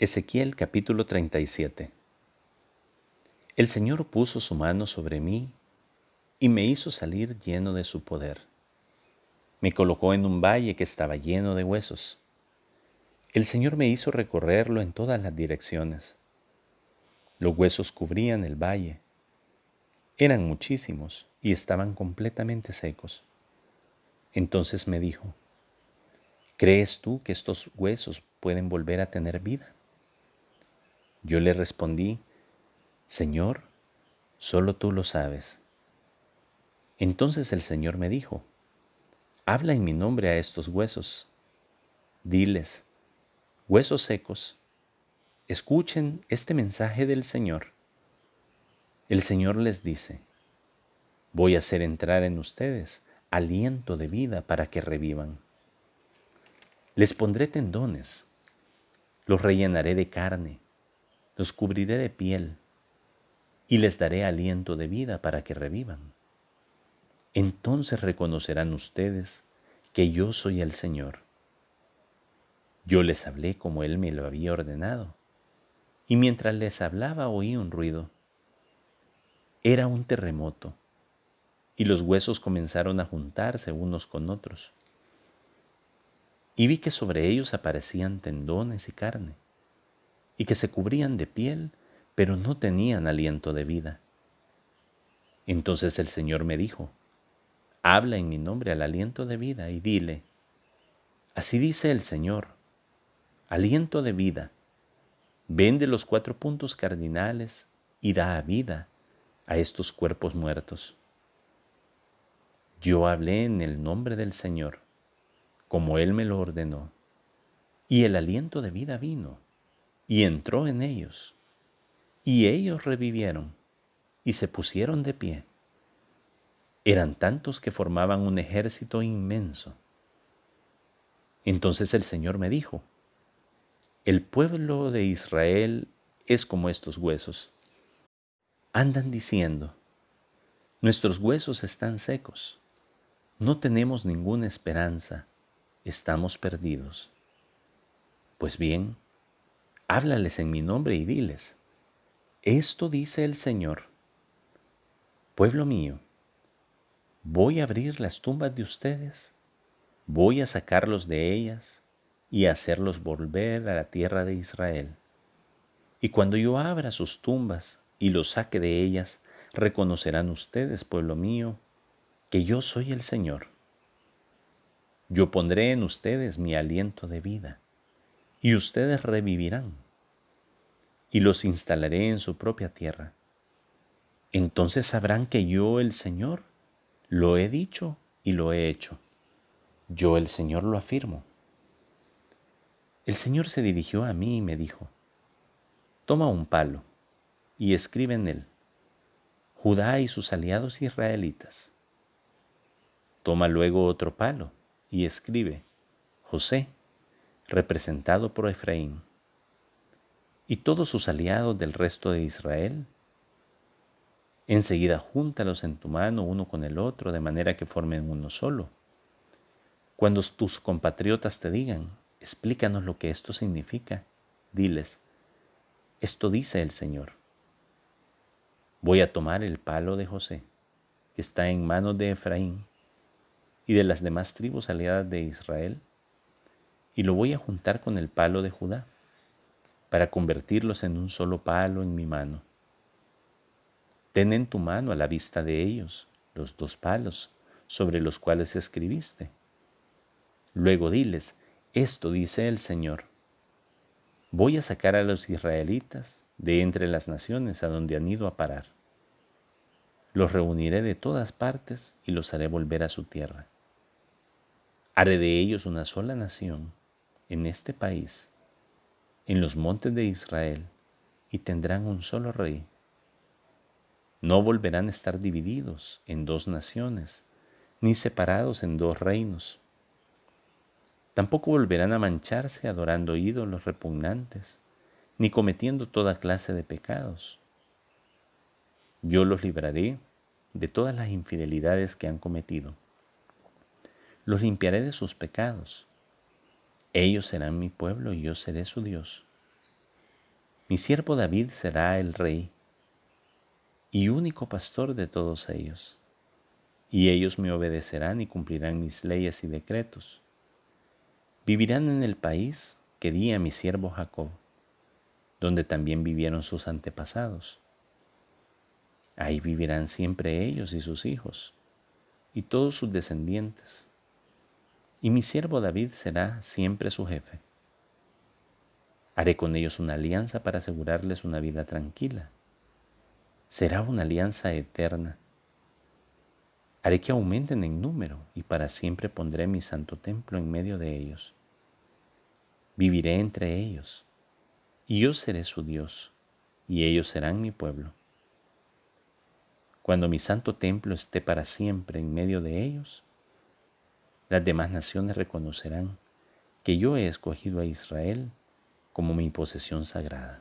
Ezequiel capítulo 37 El Señor puso su mano sobre mí y me hizo salir lleno de su poder. Me colocó en un valle que estaba lleno de huesos. El Señor me hizo recorrerlo en todas las direcciones. Los huesos cubrían el valle. Eran muchísimos y estaban completamente secos. Entonces me dijo, ¿crees tú que estos huesos pueden volver a tener vida? Yo le respondí, Señor, solo tú lo sabes. Entonces el Señor me dijo, habla en mi nombre a estos huesos. Diles, huesos secos, escuchen este mensaje del Señor. El Señor les dice, voy a hacer entrar en ustedes aliento de vida para que revivan. Les pondré tendones, los rellenaré de carne los cubriré de piel y les daré aliento de vida para que revivan. Entonces reconocerán ustedes que yo soy el Señor. Yo les hablé como Él me lo había ordenado, y mientras les hablaba oí un ruido. Era un terremoto, y los huesos comenzaron a juntarse unos con otros. Y vi que sobre ellos aparecían tendones y carne y que se cubrían de piel, pero no tenían aliento de vida. Entonces el Señor me dijo, habla en mi nombre al aliento de vida y dile, así dice el Señor, aliento de vida, vende los cuatro puntos cardinales y da vida a estos cuerpos muertos. Yo hablé en el nombre del Señor, como Él me lo ordenó, y el aliento de vida vino y entró en ellos. Y ellos revivieron y se pusieron de pie. Eran tantos que formaban un ejército inmenso. Entonces el Señor me dijo, el pueblo de Israel es como estos huesos. Andan diciendo, nuestros huesos están secos, no tenemos ninguna esperanza, estamos perdidos. Pues bien, háblales en mi nombre y diles, esto dice el Señor, pueblo mío, voy a abrir las tumbas de ustedes, voy a sacarlos de ellas y hacerlos volver a la tierra de Israel. Y cuando yo abra sus tumbas y los saque de ellas, reconocerán ustedes, pueblo mío, que yo soy el Señor. Yo pondré en ustedes mi aliento de vida y ustedes revivirán, y los instalaré en su propia tierra. Entonces sabrán que yo, el Señor, lo he dicho y lo he hecho. Yo, el Señor, lo afirmo. El Señor se dirigió a mí y me dijo, Toma un palo y escribe en él, Judá y sus aliados israelitas. Toma luego otro palo y escribe, José representado por Efraín, y todos sus aliados del resto de Israel. Enseguida júntalos en tu mano uno con el otro, de manera que formen uno solo. Cuando tus compatriotas te digan, explícanos lo que esto significa, diles, esto dice el Señor. Voy a tomar el palo de José, que está en manos de Efraín y de las demás tribus aliadas de Israel, y lo voy a juntar con el palo de Judá, para convertirlos en un solo palo en mi mano. Ten en tu mano a la vista de ellos los dos palos sobre los cuales escribiste. Luego diles, esto dice el Señor. Voy a sacar a los israelitas de entre las naciones a donde han ido a parar. Los reuniré de todas partes y los haré volver a su tierra. Haré de ellos una sola nación en este país, en los montes de Israel, y tendrán un solo rey. No volverán a estar divididos en dos naciones, ni separados en dos reinos. Tampoco volverán a mancharse adorando ídolos repugnantes, ni cometiendo toda clase de pecados. Yo los libraré de todas las infidelidades que han cometido. Los limpiaré de sus pecados ellos serán mi pueblo y yo seré su Dios. Mi siervo David será el rey y único pastor de todos ellos, y ellos me obedecerán y cumplirán mis leyes y decretos. Vivirán en el país que di a mi siervo Jacob, donde también vivieron sus antepasados. Ahí vivirán siempre ellos y sus hijos, y todos sus descendientes, y mi siervo David será siempre su jefe. Haré con ellos una alianza para asegurarles una vida tranquila. Será una alianza eterna. Haré que aumenten en número y para siempre pondré mi santo templo en medio de ellos. Viviré entre ellos y yo seré su Dios y ellos serán mi pueblo. Cuando mi santo templo esté para siempre en medio de ellos, las demás naciones reconocerán que yo he escogido a Israel como mi posesión sagrada.